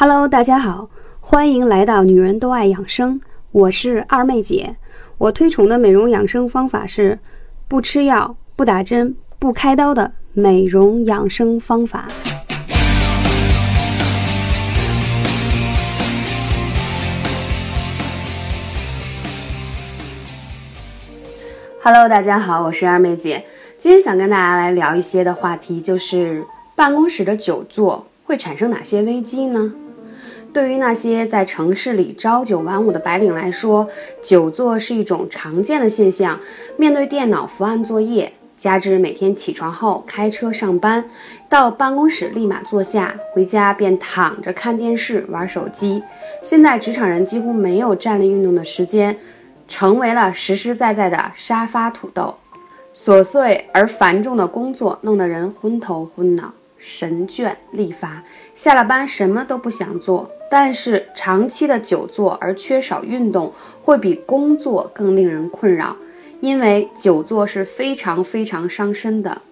Hello，大家好，欢迎来到女人都爱养生，我是二妹姐。我推崇的美容养生方法是不吃药、不打针、不开刀的美容养生方法。Hello，大家好，我是二妹姐。今天想跟大家来聊一些的话题，就是办公室的久坐会产生哪些危机呢？对于那些在城市里朝九晚五的白领来说，久坐是一种常见的现象。面对电脑伏案作业，加之每天起床后开车上班，到办公室立马坐下，回家便躺着看电视、玩手机。现在职场人几乎没有站立运动的时间，成为了实实在在的沙发土豆。琐碎而繁重的工作弄得人昏头昏脑。神倦力乏，下了班什么都不想做。但是长期的久坐而缺少运动，会比工作更令人困扰，因为久坐是非常非常伤身的。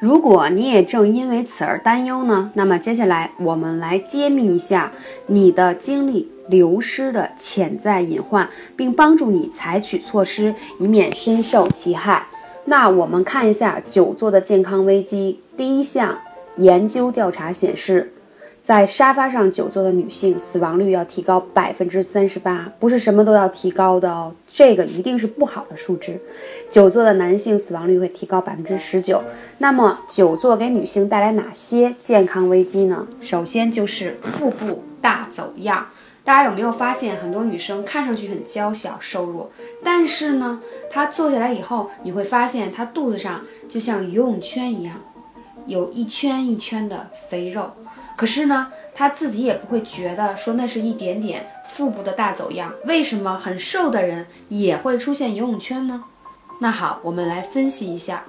如果你也正因为此而担忧呢？那么接下来我们来揭秘一下你的精力流失的潜在隐患，并帮助你采取措施，以免深受其害。那我们看一下久坐的健康危机。第一项。研究调查显示，在沙发上久坐的女性死亡率要提高百分之三十八，不是什么都要提高的哦，这个一定是不好的数值。久坐的男性死亡率会提高百分之十九。那么，久坐给女性带来哪些健康危机呢？首先就是腹部大走样。大家有没有发现，很多女生看上去很娇小瘦弱，但是呢，她坐下来以后，你会发现她肚子上就像游泳圈一样。有一圈一圈的肥肉，可是呢，他自己也不会觉得说那是一点点腹部的大走样。为什么很瘦的人也会出现游泳圈呢？那好，我们来分析一下，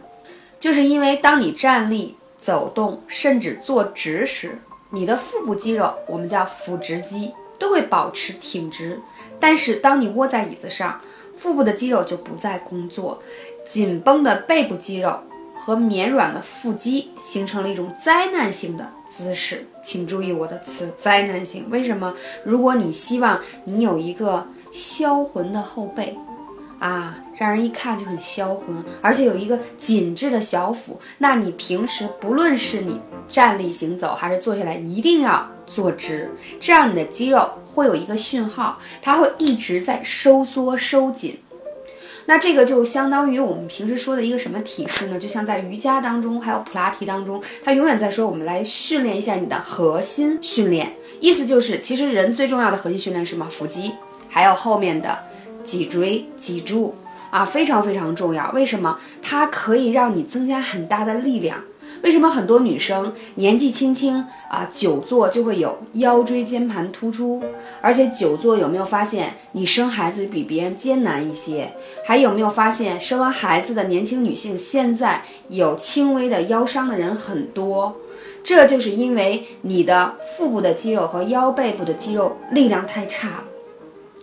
就是因为当你站立、走动，甚至坐直时，你的腹部肌肉，我们叫腹直肌，都会保持挺直。但是当你窝在椅子上，腹部的肌肉就不再工作，紧绷的背部肌肉。和绵软的腹肌形成了一种灾难性的姿势，请注意我的词“灾难性”。为什么？如果你希望你有一个销魂的后背，啊，让人一看就很销魂，而且有一个紧致的小腹，那你平时不论是你站立行走还是坐下来，一定要坐直，这样你的肌肉会有一个讯号，它会一直在收缩收紧。那这个就相当于我们平时说的一个什么体式呢？就像在瑜伽当中，还有普拉提当中，它永远在说我们来训练一下你的核心训练。意思就是，其实人最重要的核心训练是什么？腹肌，还有后面的脊椎、脊柱啊，非常非常重要。为什么？它可以让你增加很大的力量。为什么很多女生年纪轻轻啊久坐就会有腰椎间盘突出？而且久坐有没有发现你生孩子比别人艰难一些？还有没有发现生完孩子的年轻女性现在有轻微的腰伤的人很多？这就是因为你的腹部的肌肉和腰背部的肌肉力量太差了。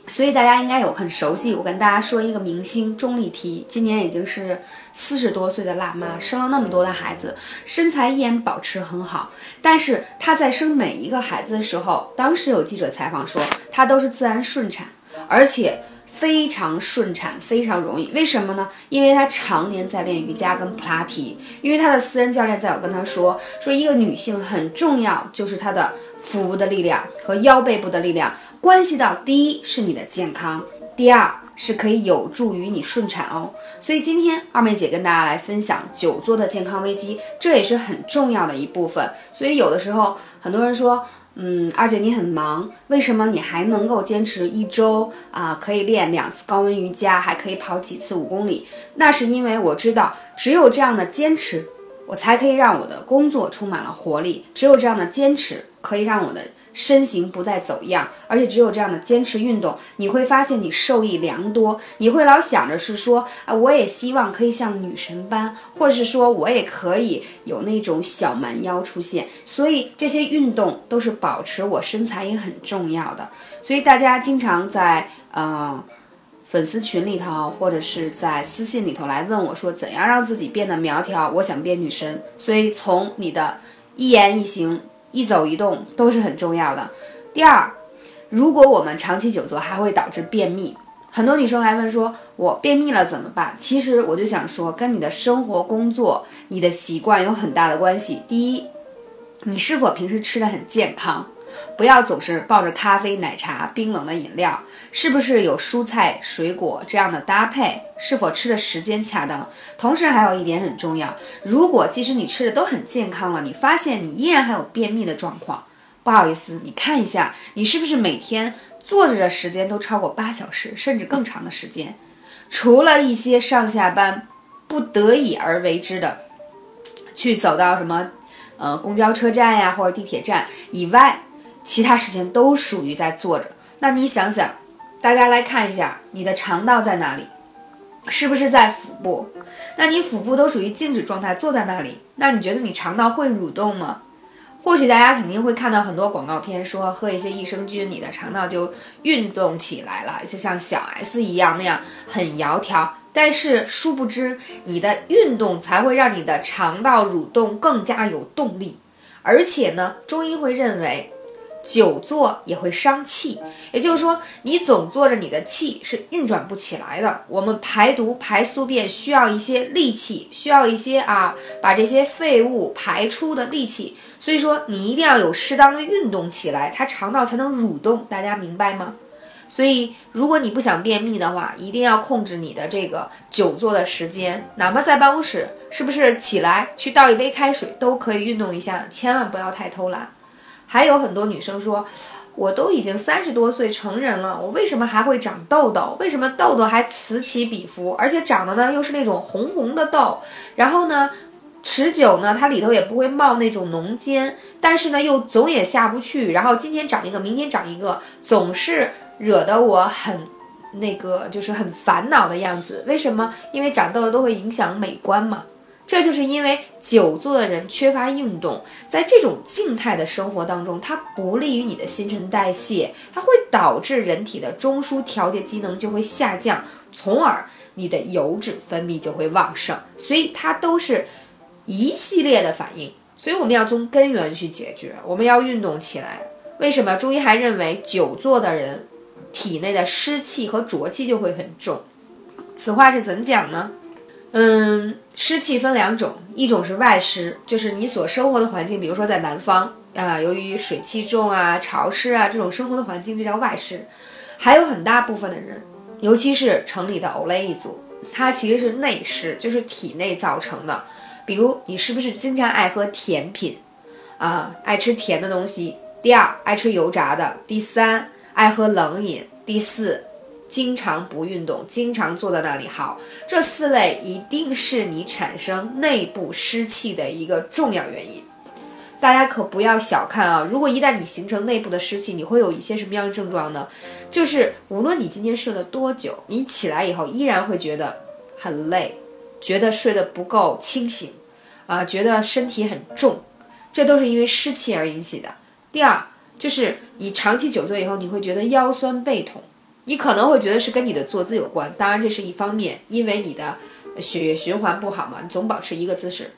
所以大家应该有很熟悉，我跟大家说一个明星钟丽缇，今年已经是四十多岁的辣妈，生了那么多的孩子，身材依然保持很好。但是她在生每一个孩子的时候，当时有记者采访说，她都是自然顺产，而且非常顺产，非常容易。为什么呢？因为她常年在练瑜伽跟普拉提，因为她的私人教练在有跟她说，说一个女性很重要就是她的腹部的力量和腰背部的力量。关系到第一是你的健康，第二是可以有助于你顺产哦。所以今天二妹姐跟大家来分享久坐的健康危机，这也是很重要的一部分。所以有的时候很多人说，嗯，二姐你很忙，为什么你还能够坚持一周啊？可以练两次高温瑜伽，还可以跑几次五公里？那是因为我知道，只有这样的坚持，我才可以让我的工作充满了活力。只有这样的坚持，可以让我的。身形不再走样，而且只有这样的坚持运动，你会发现你受益良多。你会老想着是说啊，我也希望可以像女神般，或者是说我也可以有那种小蛮腰出现。所以这些运动都是保持我身材也很重要的。所以大家经常在呃粉丝群里头，或者是在私信里头来问我说，怎样让自己变得苗条？我想变女神。所以从你的一言一行。一走一动都是很重要的。第二，如果我们长期久坐，还会导致便秘。很多女生来问说：“我便秘了怎么办？”其实我就想说，跟你的生活、工作、你的习惯有很大的关系。第一，你是否平时吃的很健康？不要总是抱着咖啡、奶茶、冰冷的饮料，是不是有蔬菜、水果这样的搭配？是否吃的时间恰当？同时还有一点很重要，如果即使你吃的都很健康了，你发现你依然还有便秘的状况，不好意思，你看一下你是不是每天坐着的时间都超过八小时，甚至更长的时间？除了一些上下班不得已而为之的，去走到什么呃公交车站呀或者地铁站以外。其他时间都属于在坐着，那你想想，大家来看一下，你的肠道在哪里？是不是在腹部？那你腹部都属于静止状态，坐在那里，那你觉得你肠道会蠕动吗？或许大家肯定会看到很多广告片，说喝一些益生菌，你的肠道就运动起来了，就像小 S 一样那样很窈窕。但是殊不知，你的运动才会让你的肠道蠕动更加有动力，而且呢，中医会认为。久坐也会伤气，也就是说，你总坐着，你的气是运转不起来的。我们排毒、排宿便需要一些力气，需要一些啊，把这些废物排出的力气。所以说，你一定要有适当的运动起来，它肠道才能蠕动。大家明白吗？所以，如果你不想便秘的话，一定要控制你的这个久坐的时间，哪怕在办公室，是不是起来去倒一杯开水都可以运动一下，千万不要太偷懒。还有很多女生说，我都已经三十多岁成人了，我为什么还会长痘痘？为什么痘痘还此起彼伏？而且长的呢又是那种红红的痘，然后呢，持久呢，它里头也不会冒那种脓尖，但是呢又总也下不去，然后今天长一个，明天长一个，总是惹得我很那个，就是很烦恼的样子。为什么？因为长痘痘都会影响美观嘛。这就是因为久坐的人缺乏运动，在这种静态的生活当中，它不利于你的新陈代谢，它会导致人体的中枢调节机能就会下降，从而你的油脂分泌就会旺盛，所以它都是一系列的反应。所以我们要从根源去解决，我们要运动起来。为什么中医还认为久坐的人体内的湿气和浊气就会很重？此话是怎讲呢？嗯，湿气分两种，一种是外湿，就是你所生活的环境，比如说在南方啊，由于水气重啊、潮湿啊这种生活的环境，这叫外湿。还有很大部分的人，尤其是城里的欧雷一族，它其实是内湿，就是体内造成的。比如你是不是经常爱喝甜品啊，爱吃甜的东西？第二，爱吃油炸的；第三，爱喝冷饮；第四。经常不运动，经常坐在那里，好，这四类一定是你产生内部湿气的一个重要原因。大家可不要小看啊！如果一旦你形成内部的湿气，你会有一些什么样的症状呢？就是无论你今天睡了多久，你起来以后依然会觉得很累，觉得睡得不够清醒，啊，觉得身体很重，这都是因为湿气而引起的。第二，就是你长期久坐以后，你会觉得腰酸背痛。你可能会觉得是跟你的坐姿有关，当然这是一方面，因为你的血液循环不好嘛，你总保持一个姿势，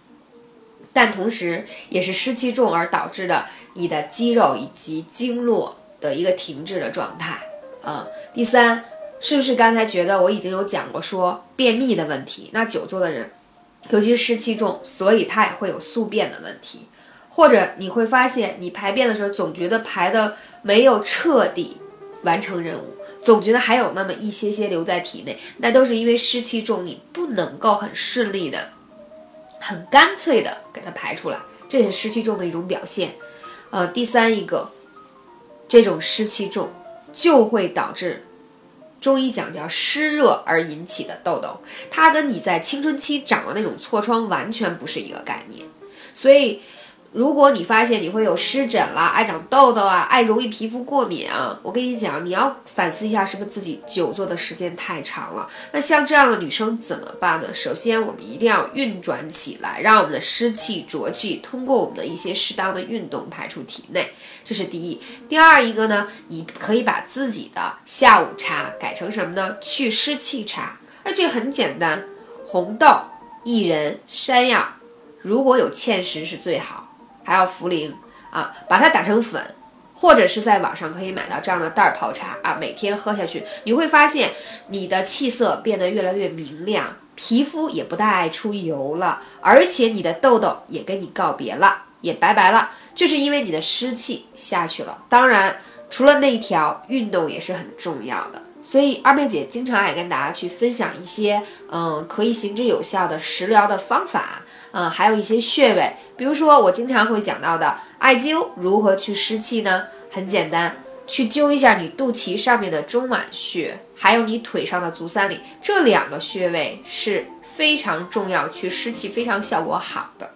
但同时也是湿气重而导致的你的肌肉以及经络的一个停滞的状态啊。第三，是不是刚才觉得我已经有讲过说便秘的问题？那久坐的人，尤其是湿气重，所以他也会有宿便的问题，或者你会发现你排便的时候总觉得排的没有彻底完成任务。总觉得还有那么一些些留在体内，那都是因为湿气重，你不能够很顺利的、很干脆的给它排出来，这是湿气重的一种表现。呃，第三一个，这种湿气重就会导致中医讲叫湿热而引起的痘痘，它跟你在青春期长的那种痤疮完全不是一个概念，所以。如果你发现你会有湿疹啦、爱长痘痘啊、爱容易皮肤过敏啊，我跟你讲，你要反思一下，是不是自己久坐的时间太长了？那像这样的女生怎么办呢？首先，我们一定要运转起来，让我们的湿气浊气通过我们的一些适当的运动排出体内，这是第一。第二一个呢，你可以把自己的下午茶改成什么呢？祛湿气茶。那这很简单，红豆、薏仁、山药，如果有芡实是最好。还要茯苓啊，把它打成粉，或者是在网上可以买到这样的袋泡茶啊，每天喝下去，你会发现你的气色变得越来越明亮，皮肤也不大爱出油了，而且你的痘痘也跟你告别了，也拜拜了，就是因为你的湿气下去了。当然，除了那一条，运动也是很重要的。所以二妹姐经常爱跟大家去分享一些，嗯，可以行之有效的食疗的方法，嗯，还有一些穴位，比如说我经常会讲到的艾灸如何去湿气呢？很简单，去灸一下你肚脐上面的中脘穴，还有你腿上的足三里，这两个穴位是非常重要，去湿气非常效果好的。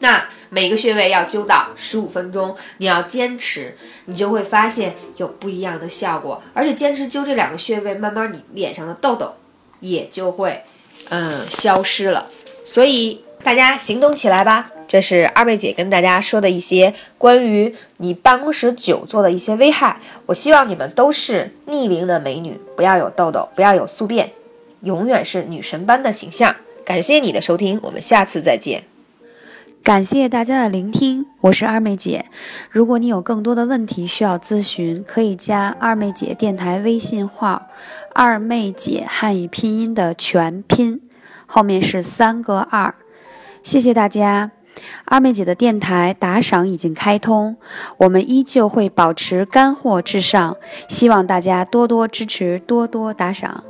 那每个穴位要灸到十五分钟，你要坚持，你就会发现有不一样的效果。而且坚持灸这两个穴位，慢慢你脸上的痘痘也就会嗯消失了。所以大家行动起来吧！这是二妹姐跟大家说的一些关于你办公室久坐的一些危害。我希望你们都是逆龄的美女，不要有痘痘，不要有宿便，永远是女神般的形象。感谢你的收听，我们下次再见。感谢大家的聆听，我是二妹姐。如果你有更多的问题需要咨询，可以加二妹姐电台微信号“二妹姐汉语拼音”的全拼，后面是三个二。谢谢大家，二妹姐的电台打赏已经开通，我们依旧会保持干货至上，希望大家多多支持，多多打赏。